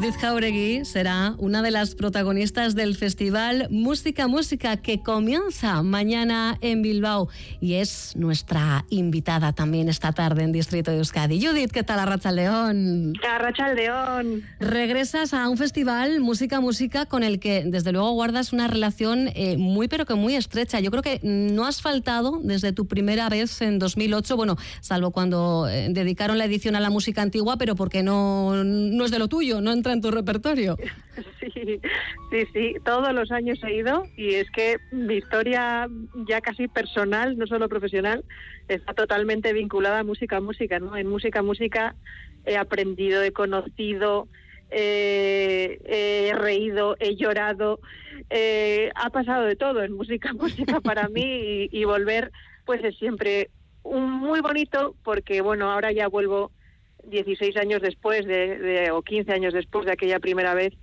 Judith Jauregui será una de las protagonistas del festival Música Música que comienza mañana en Bilbao y es nuestra invitada también esta tarde en Distrito de Euskadi. Judith, ¿qué tal Arracha León? Arracha León. Regresas a un festival Música Música con el que desde luego guardas una relación eh, muy pero que muy estrecha. Yo creo que no has faltado desde tu primera vez en 2008, bueno, salvo cuando eh, dedicaron la edición a la música antigua, pero porque no, no es de lo tuyo, no entra en tu repertorio. Sí, sí, sí, todos los años he ido y es que mi historia ya casi personal, no solo profesional, está totalmente vinculada a música, música, ¿no? En música, música he aprendido, he conocido, eh, he reído, he llorado, eh, ha pasado de todo en música, música para mí y, volver pues es siempre un muy bonito porque bueno, ahora ya vuelvo 16 años después de, o 15 años después de aquella primera vez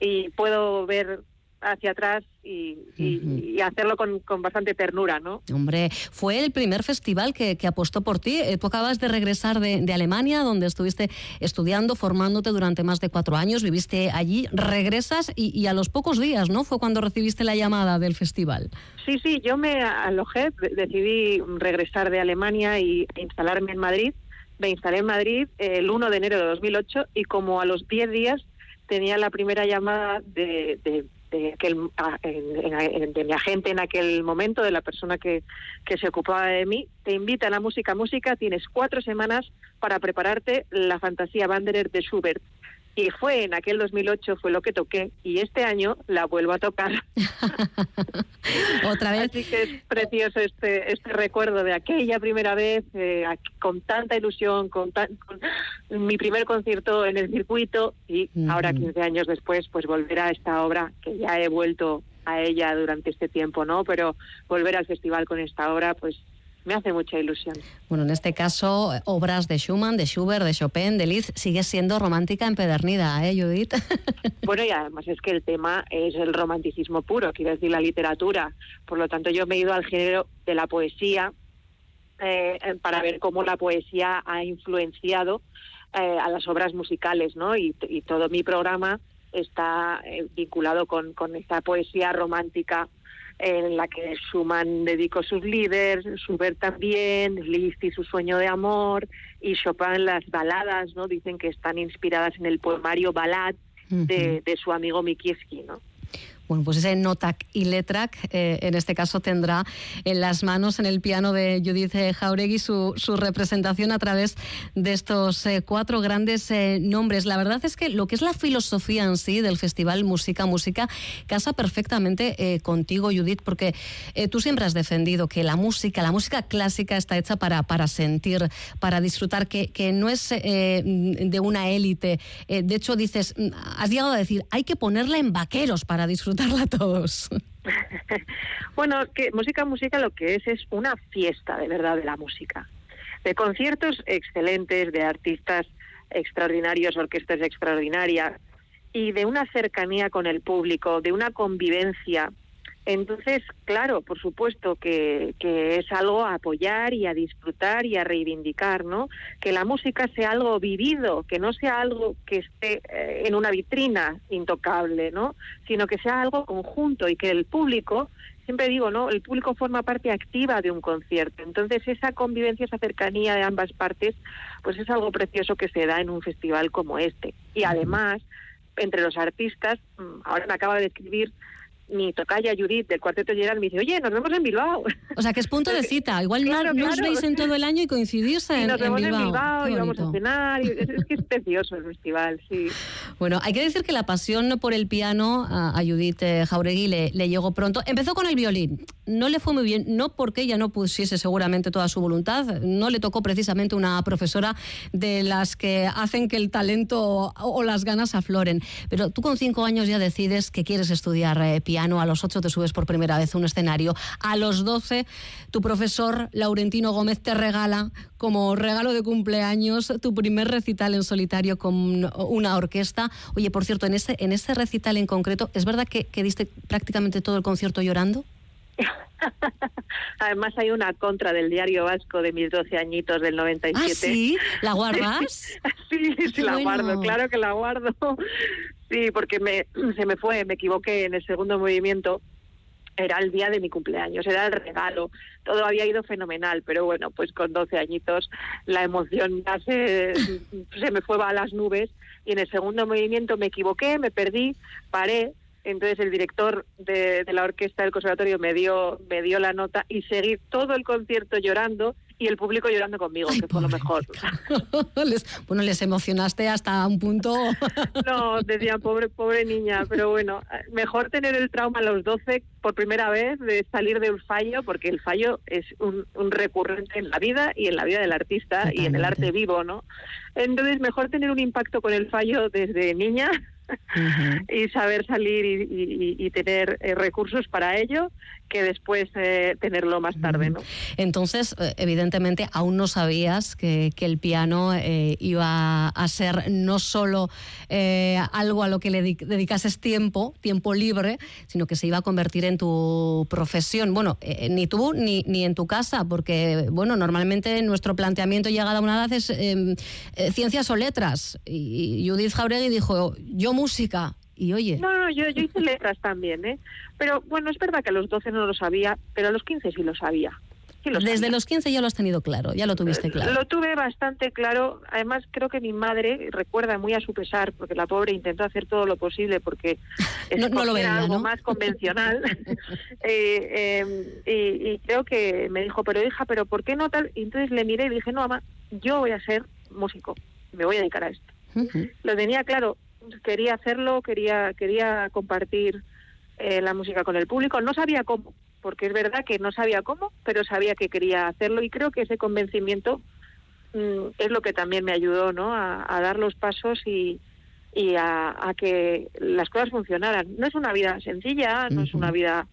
y puedo ver hacia atrás y, hacerlo con, bastante ternura, ¿no? Hombre, fue el primer festival que, apostó por ti. Eh, tú acabas de regresar de, Alemania, donde estuviste estudiando, formándote durante más de cuatro años, viviste allí, regresas y, a los pocos días, ¿no? Fue cuando recibiste la llamada del festival. Sí, sí, yo me alojé, decidí regresar de Alemania y instalarme en Madrid me instalé en Madrid el 1 de enero de 2008 y como a los 10 días tenía la primera llamada de, de, de, mi agente en aquel momento, de la persona que, que se ocupaba de mí, te invita a música música, tienes cuatro semanas para prepararte la fantasía Wanderer de Schubert. Y fue en aquel 2008 fue lo que toqué y este año la vuelvo a tocar. Otra vez. Así que es precioso este este recuerdo de aquella primera vez eh, con tanta ilusión, con, mi primer concierto en el circuito y ahora 15 años después pues volver a esta obra que ya he vuelto a ella durante este tiempo, ¿no? Pero volver al festival con esta obra pues me hace mucha ilusión. Bueno, en este caso, obras de Schumann, de Schubert, de Chopin, de Liszt, sigue siendo romántica empedernida, ¿eh, Judith? bueno, y además es que el tema es el romanticismo puro, quiero decir, la literatura. Por lo tanto, yo me he ido al género de la poesía eh, para ver cómo la poesía ha influenciado eh, a las obras musicales, ¿no? Y, todo mi programa está eh, vinculado con, con esta poesía romántica en la que Schumann dedicó sus líderes, Schubert también, Liszt y su sueño de amor, y Chopin las baladas, ¿no? Dicen que están inspiradas en el poemario Balad de, de su amigo Mikieski, ¿no? Bueno, pues ese Notac y Letrac, eh, en este caso, tendrá en las manos, en el piano de Judith eh, Jauregui, su, su representación a través de estos eh, cuatro grandes nombres. La verdad es que lo que es la filosofía en sí del Festival Música Música casa perfectamente contigo, Judith, porque tú siempre has defendido que la música, la música clásica está hecha para, para sentir, para disfrutar, que, que no es de una élite. de hecho, dices, mm, has llegado a decir, hay que ponerla en vaqueros para disfrutar todos. bueno, que música, música lo que es es una fiesta de verdad de la música. De conciertos excelentes, de artistas extraordinarios, orquestas extraordinarias y de una cercanía con el público, de una convivencia entonces, claro, por supuesto que, que, es algo a apoyar y a disfrutar y a reivindicar, ¿no? Que la música sea algo vivido, que no sea algo que esté eh, en una vitrina intocable, ¿no? Sino que sea algo conjunto y que el público, siempre digo, ¿no? El público forma parte activa de un concierto. Entonces, esa convivencia, esa cercanía de ambas partes, pues es algo precioso que se da en un festival como este. Y además, entre los artistas, mm, ahora me acaba de escribir mi tocaya Judith del Cuarteto Gerard me dice, oye, nos vemos en Bilbao. O sea, que es punto de cita. Igual no, os veis en todo el año y coincidís en, y nos vemos en Bilbao. y vamos a cenar. es, que es precioso el festival, sí. Bueno, hay que decir que la pasión por el piano a, Judith eh, Jauregui le, le, llegó pronto. Empezó con el violín. No le fue muy bien, no porque ella no pusiese seguramente toda su voluntad. No le tocó precisamente una profesora de las que hacen que el talento o, las ganas afloren. Pero tú con cinco años ya decides que quieres estudiar eh, piano a los 8 te subes por primera vez a un escenario, a los 12 tu profesor Laurentino Gómez te regala como regalo de cumpleaños tu primer recital en solitario con una orquesta. Oye, por cierto, en ese, en ese recital en concreto, ¿es verdad que, que diste prácticamente todo el concierto llorando? Además hay una contra del diario vasco de mis 12 añitos del 97. ¿Ah, sí? ¿La guardas? sí, sí, la guardo, claro que la guardo. Sí, porque me, se me fue, me equivoqué en el segundo movimiento era el día de mi cumpleaños, era el regalo, todo había ido fenomenal, pero bueno, pues con 12 añitos la emoción ya se, se me fue a las nubes y en el segundo movimiento me equivoqué, me perdí, paré, entonces el director de, de la orquesta del conservatorio me dio, me dio la nota y seguí todo el concierto llorando y el público llorando conmigo, que fue lo mejor. bueno, les emocionaste hasta un punto. no, decía, pobre, pobre niña, pero bueno, mejor tener el trauma a los 12 por primera vez de salir de un fallo, porque el fallo es un, recurrente en la vida y en la vida del artista y en el arte vivo, ¿no? Entonces, mejor tener un impacto con el fallo desde niña y saber salir y, tener eh, recursos para ello que después eh, tenerlo más tarde. ¿no? Entonces, eh, evidentemente, aún no sabías que, el piano iba a ser no solo algo a lo que le dedicases tiempo, tiempo libre, sino que se iba a convertir en tu profesión. Bueno, ni tú ni, ni en tu casa, porque, bueno, normalmente nuestro planteamiento llegada a una edad es em, ciencias o letras. Y Judith Jauregui dijo, yo música. Y oye. No, no, yo, yo hice letras también, ¿eh? Pero bueno, es verdad que a los 12 no lo sabía, pero a los 15 sí lo sabía. Desde los 15 ya lo has tenido claro, ya lo tuviste claro. Lo tuve bastante claro. Además, creo que mi madre recuerda muy a su pesar, porque la pobre intentó hacer todo lo posible porque no, no lo algo más convencional. Eh, em, y, y, creo que me dijo, pero hija, ¿pero por qué no tal? Y entonces le miré y dije, no, mamá, yo voy a ser músico, me voy a dedicar a esto. Lo tenía claro, quería hacerlo, quería, quería compartir eh, la música con el público. No sabía cómo, porque es verdad que no sabía cómo, pero sabía que quería hacerlo y creo que ese convencimiento mm, es lo que también me ayudó ¿no? a, dar los pasos y, y a, que las cosas funcionaran. No es una vida sencilla, no es una vida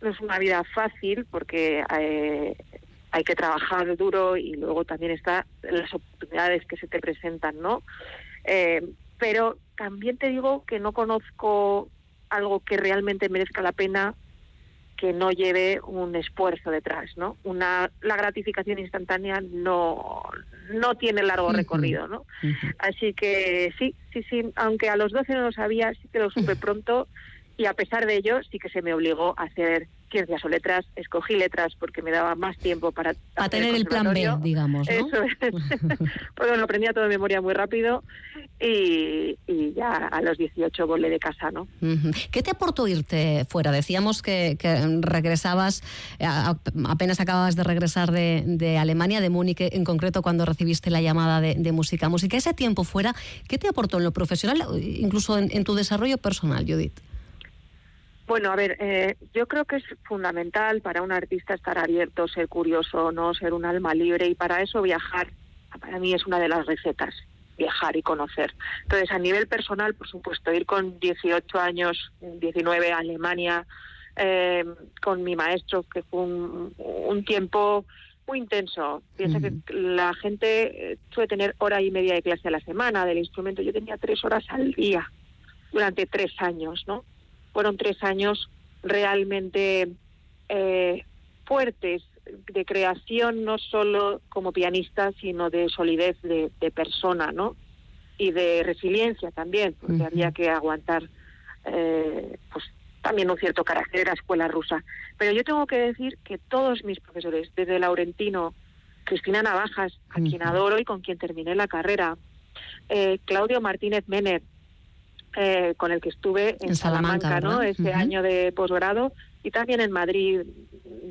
no es una vida fácil porque eh, hay que trabajar duro y luego también está las oportunidades que se te presentan, ¿no? Eh, pero también te digo que no conozco algo que realmente merezca la pena que no lleve un esfuerzo detrás, ¿no? Una la gratificación instantánea no no tiene largo recorrido, ¿no? Así que sí, sí, sí, aunque a los 12 no lo sabía, sí que lo supe pronto y a pesar de ello sí que se me obligó a hacer ciencias o letras, escogí letras porque me daba más tiempo para... Para tener el, plan B, digamos, ¿no? Eso es. pues lo aprendía todo de memoria muy rápido y, ya a los 18 volé de casa, ¿no? ¿Qué te aportó irte fuera? Decíamos que, regresabas, eh, apenas acababas de regresar de, Alemania, de Múnich en concreto, cuando recibiste la llamada de, música. Música, ese tiempo fuera, ¿qué te aportó en lo profesional, incluso en tu desarrollo personal, Judith? Bueno, a ver, eh, yo creo que es fundamental para un artista estar abierto, ser curioso, no ser un alma libre y para eso viajar, para mí es una de las recetas, viajar y conocer. Entonces, a nivel personal, por supuesto, ir con 18 años, 19 a Alemania, eh, con mi maestro, que fue un, tiempo muy intenso. Piensa que la gente eh, suele tener hora y media de clase a la semana del instrumento. Yo tenía tres horas al día durante tres años, ¿no? Fueron tres años realmente eh, fuertes de creación, no solo como pianista, sino de solidez de, persona, ¿no? Y de resiliencia también, porque había que aguantar, eh, pues también un cierto carácter de la escuela rusa. Pero yo tengo que decir que todos mis profesores, desde Laurentino, Cristina Navajas, a quien adoro y con quien terminé la carrera, eh, Claudio Martínez Mener, eh, con el que estuve en, Salamanca, ¿no? Ese año de posgrado y también en Madrid,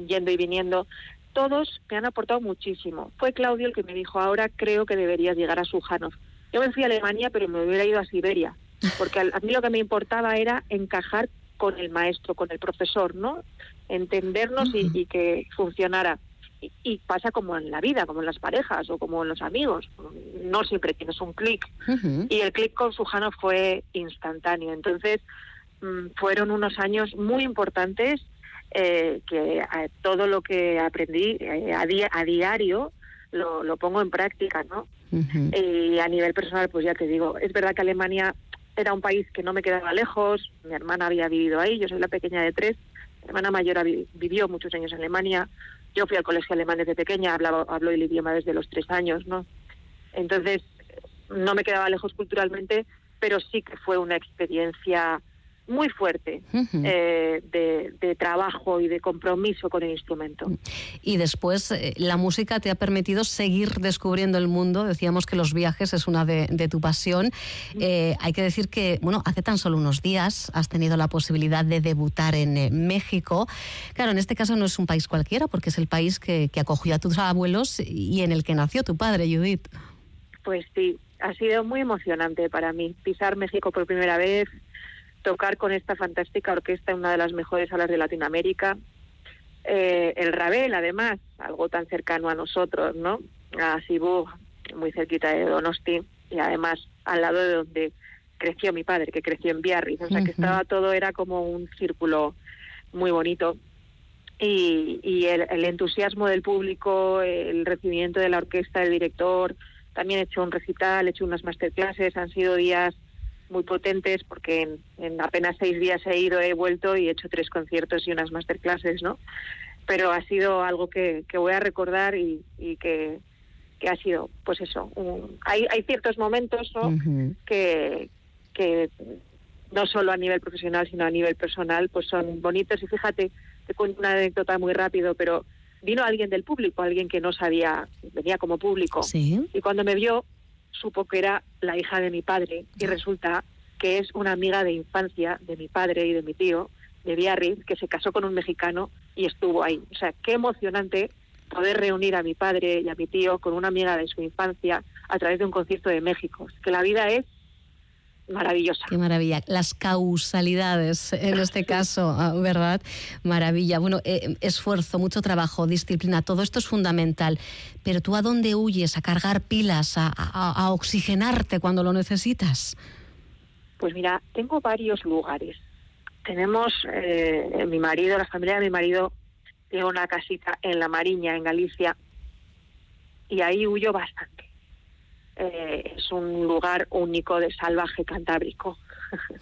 yendo y viniendo. Todos me han aportado muchísimo. Fue Claudio el que me dijo, ahora creo que deberías llegar a Sujanov. Yo me fui a Alemania, pero me hubiera ido a Siberia, porque a mí lo que me importaba era encajar con el maestro, con el profesor, ¿no? Entendernos y que funcionara y, pasa como en la vida, como en las parejas o como en los amigos. No siempre tienes un clic. Y el clic con Sujano fue instantáneo. Entonces, mm, fueron unos años muy importantes eh, que todo lo que aprendí eh, a, a diario lo, lo, pongo en práctica, ¿no? Y a nivel personal, pues ya te digo, es verdad que Alemania era un país que no me quedaba lejos, mi hermana había vivido ahí, yo soy la pequeña de tres, hermana mayor vivió muchos años en Alemania, yo fui al colegio alemán desde pequeña, hablaba, hablo el idioma desde los tres años, ¿no? Entonces, no me quedaba lejos culturalmente, pero sí que fue una experiencia muy fuerte eh, de, trabajo y de compromiso con el instrumento. Y después eh, la música te ha permitido seguir descubriendo el mundo. Decíamos que los viajes es una de, tu pasión. Eh, hay que decir que, bueno, hace tan solo unos días has tenido la posibilidad de debutar en México. Claro, en este caso no es un país cualquiera, porque es el país que, que acogió a tus abuelos y en el que nació tu padre, Judith. Pues sí, ha sido muy emocionante para mí pisar México por primera vez, tocar con esta fantástica orquesta en una de las mejores salas de Latinoamérica. Eh, el Rabel, además, algo tan cercano a nosotros, ¿no? A Cibú, muy cerquita de Donosti, y además al lado de donde creció mi padre, que creció en Biarritz. O sea, que estaba todo, era como un círculo muy bonito. Y, y el, el, entusiasmo del público, el recibimiento de la orquesta, del director, también he hecho un recital, he hecho unas masterclasses, han sido días muy potentes porque en, apenas seis días he ido, he vuelto y he hecho tres conciertos y unas masterclasses, ¿no? Pero ha sido algo que, que voy a recordar y, y que, que, ha sido, pues eso, hay, hay ciertos momentos ¿no? que, que no solo a nivel profesional, sino a nivel personal, pues son bonitos. Y fíjate, te cuento una anécdota muy rápido, pero vino alguien del público, alguien que no sabía, venía como público. Y cuando me vio, supo que era la hija de mi padre y resulta que es una amiga de infancia de mi padre y de mi tío, de Biarritz, que se casó con un mexicano y estuvo ahí. O sea, qué emocionante poder reunir a mi padre y a mi tío con una amiga de su infancia a través de un concierto de México. Que la vida es maravillosa. Qué maravilla. Las causalidades, en este caso, ah, ¿verdad? Maravilla. Bueno, eh, esfuerzo, mucho trabajo, disciplina, todo esto es fundamental. Pero tú a dónde huyes? ¿A cargar pilas? ¿A, oxigenarte cuando lo necesitas? Pues mira, tengo varios lugares. Tenemos, eh, mi marido, la familia de mi marido, tiene una casita en La Mariña, en Galicia, y ahí huyo bastante eh, es un lugar único de salvaje cantábrico.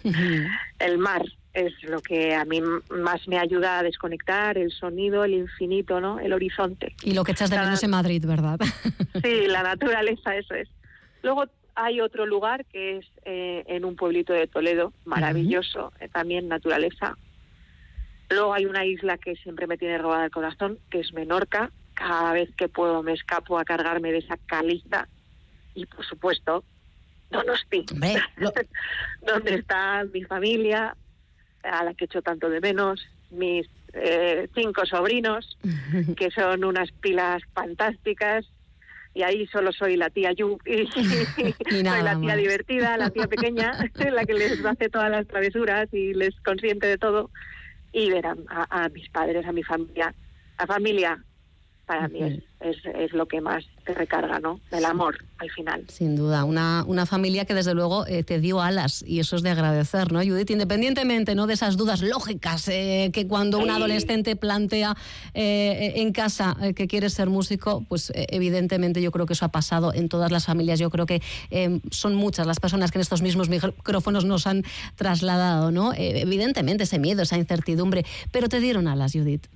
el mar es lo que a mí más me ayuda a desconectar, el sonido, el infinito, ¿no? El horizonte. Y lo que echas de menos en Madrid, ¿verdad? sí, la naturaleza, eso es. Luego hay otro lugar que es eh, en un pueblito de Toledo, maravilloso, eh, también naturaleza. Luego hay una isla que siempre me tiene robada el corazón, que es Menorca. Cada vez que puedo me escapo a cargarme de esa caliza y por supuesto Donosti, donde está mi familia, a la que echo tanto de menos, mis eh, cinco sobrinos, que son unas pilas fantásticas, y ahí solo soy la tía Yu, y, soy la tía divertida, la tía pequeña, la que les hace todas las travesuras y les consiente de todo, y verán a, a mis padres, a mi familia, a familia para mí es, es, lo que más te recarga, ¿no? El amor, al final. Sin duda, una, una familia que desde luego eh, te dio alas y eso es de agradecer, ¿no, Judith? Independientemente ¿no? de esas dudas lógicas eh, que cuando un adolescente plantea eh, en casa que quiere ser músico, pues evidentemente yo creo que eso ha pasado en todas las familias. Yo creo que son muchas las personas que en estos mismos micrófonos nos han trasladado, ¿no? evidentemente ese miedo, esa incertidumbre, pero te dieron alas, Judith.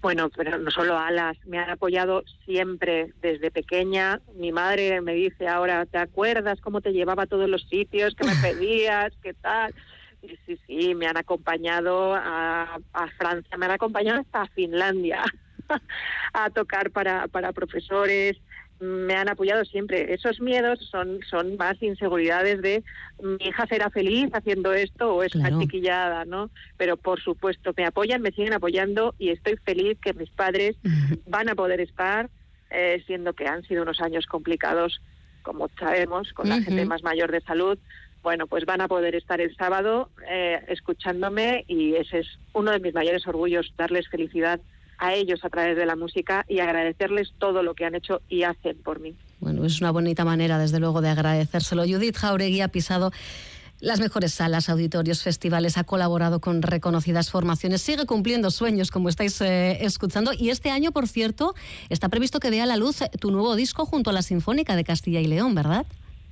Bueno, pero no solo alas, me han apoyado siempre desde pequeña. Mi madre me dice ahora, ¿te acuerdas cómo te llevaba a todos los sitios que me pedías? ¿Qué tal? Y sí, sí, me han acompañado a, a Francia, me han acompañado hasta Finlandia a tocar para, para profesores, me han apoyado siempre. Esos miedos son, son más inseguridades de mi hija será feliz haciendo esto o es una chiquillada, ¿no? Pero por supuesto me apoyan, me siguen apoyando y estoy feliz que mis padres van a poder estar, eh, siendo que han sido unos años complicados, como sabemos, con la gente más mayor de salud. Bueno, pues van a poder estar el sábado eh, escuchándome y ese es uno de mis mayores orgullos, darles felicidad a ellos a través de la música y agradecerles todo lo que han hecho y hacen por mí. Bueno, es una bonita manera, desde luego, de agradecérselo. Judith Jauregui ha pisado las mejores salas, auditorios, festivales, ha colaborado con reconocidas formaciones, sigue cumpliendo sueños, como estáis eh, escuchando. Y este año, por cierto, está previsto que vea la luz tu nuevo disco junto a la Sinfónica de Castilla y León, ¿verdad?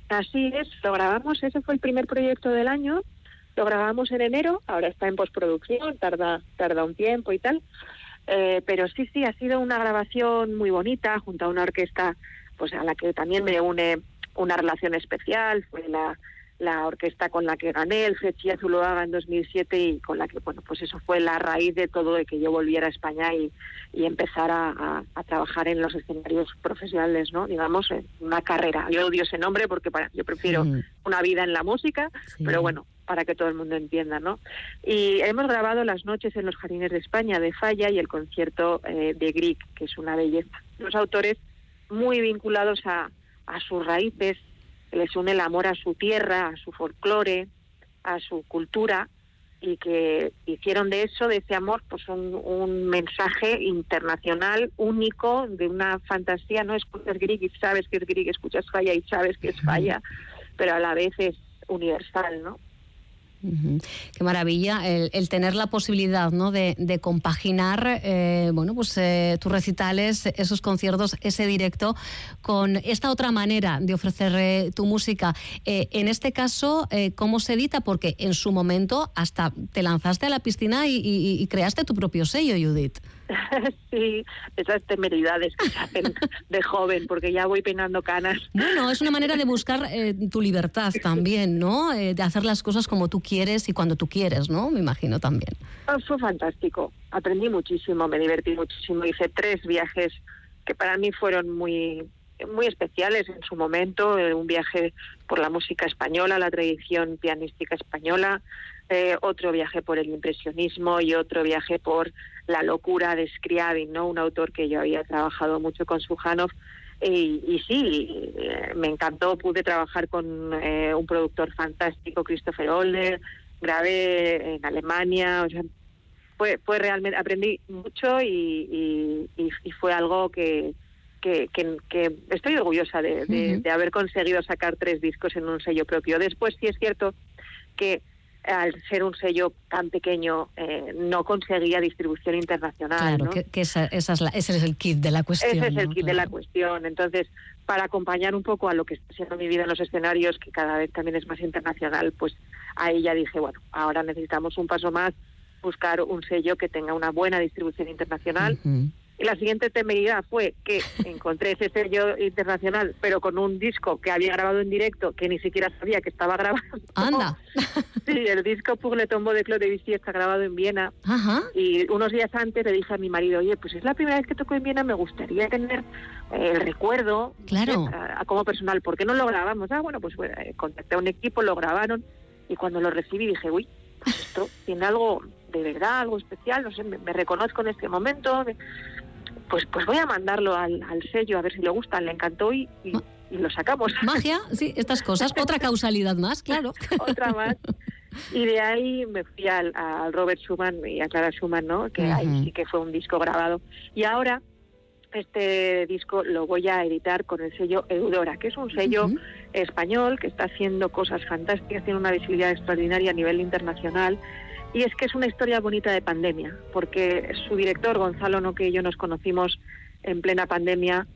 Así es, lo grabamos, ese fue el primer proyecto del año Lo grabamos en enero, ahora está en postproducción, tarda, tarda un tiempo y tal. Eh, pero sí, sí, ha sido una grabación muy bonita junto a una orquesta pues a la que también me une una relación especial. Fue la, la orquesta con la que gané el Feccia Zuloaga en 2007 y con la que, bueno, pues eso fue la raíz de todo de que yo volviera a España y, y empezara a, trabajar en los escenarios profesionales, ¿no? Digamos, en una carrera. Yo odio ese nombre porque para, yo prefiero una vida en la música, pero bueno, para que todo el mundo entienda, ¿no? Y hemos grabado las noches en los jardines de España de Falla y el concierto eh, de Grieg, que es una belleza. Los autores muy vinculados a, a sus raíces, les une el amor a su tierra, a su folclore, a su cultura y que hicieron de eso, de ese amor, pues un, mensaje internacional único, de una fantasía, no escuchas Grieg y sabes que es Grieg, escuchas Falla y sabes que es Falla, pero a la vez es universal, ¿no? Qué maravilla el, tener la posibilidad ¿no? de, compaginar eh, bueno, pues, eh, tus recitales, esos conciertos, ese directo, con esta otra manera de ofrecer eh, tu música. en este caso, ¿cómo se edita? Porque en su momento hasta te lanzaste a la piscina y creaste tu propio sello, Judith. sí, esas temeridades que se hacen de joven, porque ya voy peinando canas. Bueno, es una manera de buscar eh, tu libertad también, ¿no? Eh, de hacer las cosas como tú quieres y cuando tú quieres, ¿no? Me imagino también. Ah, fue fantástico. Aprendí muchísimo, me divertí muchísimo. Hice tres viajes que para mí fueron muy muy especiales en su momento, eh, un viaje por la música española, la tradición pianística española, otro viaje por el impresionismo y otro viaje por la locura de Scriabin, ¿no? Un autor que yo había trabajado mucho con Sujanov. Y, y sí, eh, me encantó, pude trabajar con eh, un productor fantástico, Christopher Older, grabé en Alemania, o sea, fue, fue realmente, aprendí mucho y, y, fue algo que, que, que, estoy orgullosa de, de, haber conseguido sacar tres discos en un sello propio. Después sí es cierto que al ser un sello tan pequeño, eh, no conseguía distribución internacional. Claro, que, esa, ese es el kit de la cuestión. Ese es el kit de la cuestión. Entonces, para acompañar un poco a lo que está siendo mi vida en los escenarios, que cada vez también es más internacional, pues ahí ya dije, bueno, ahora necesitamos un paso más, buscar un sello que tenga una buena distribución internacional. La siguiente temeridad fue que encontré ese sello internacional, pero con un disco que había grabado en directo, que ni siquiera sabía que estaba grabando. Anda. Sí, el disco Pour le tombo de Claude Debussy está grabado en Viena. Ajá. Y unos días antes le dije a mi marido, oye, pues es la primera vez que toco en Viena, me gustaría tener eh, el recuerdo claro. a, como personal. ¿Por qué no lo grabamos? Ah, bueno, pues eh, contacté a un equipo, lo grabaron y cuando lo recibí dije, uy, pues esto tiene algo de verdad, algo especial, no sé, me, me reconozco en este momento pues, pues voy a mandarlo al, sello a ver si le gusta, le encantó y, y, lo sacamos. Magia, sí, estas cosas. Otra causalidad más, claro. Otra más. Y de ahí me fui al, Robert Schumann y a Clara Schumann, ¿no? Que ahí sí que fue un disco grabado. Y ahora este disco lo voy a editar con el sello Eudora, que es un sello español que está haciendo cosas fantásticas, tiene una visibilidad extraordinaria a nivel internacional y es que es una historia bonita de pandemia, porque su director, Gonzalo Noque y yo nos conocimos en plena pandemia.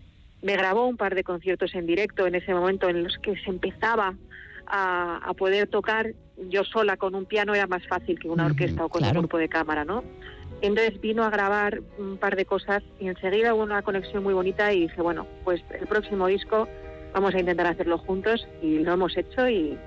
Me grabó un par de conciertos en directo en ese momento en los que se empezaba a, poder tocar yo sola con un piano era más fácil que una orquesta o con un grupo de cámara, ¿no? Entonces vino a grabar un par de cosas y enseguida hubo una conexión muy bonita y dije, bueno, pues el próximo disco vamos a intentar hacerlo juntos y lo hemos hecho y,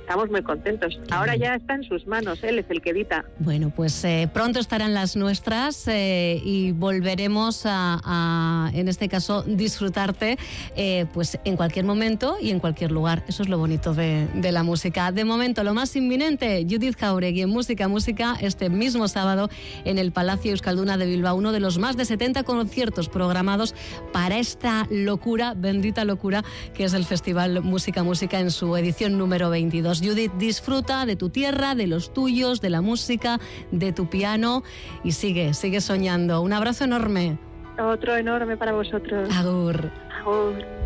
estamos muy contentos. Ahora ya está en sus manos, él es el que edita. Bueno, pues eh, pronto estarán las nuestras eh, y volveremos a, en este caso, disfrutarte eh, pues en cualquier momento y en cualquier lugar. Eso es lo bonito de, la música. De momento, lo más inminente, Judith Jauregui en Música Música este mismo sábado en el Palacio Euskalduna de Bilbao, uno de los más de 70 conciertos programados para esta locura, bendita locura, que es el Festival Música Música en su edición número 20. Judith, disfruta de tu tierra, de los tuyos, de la música, de tu piano y sigue, sigue soñando. Un abrazo enorme. Otro enorme para vosotros. Agur. Agur.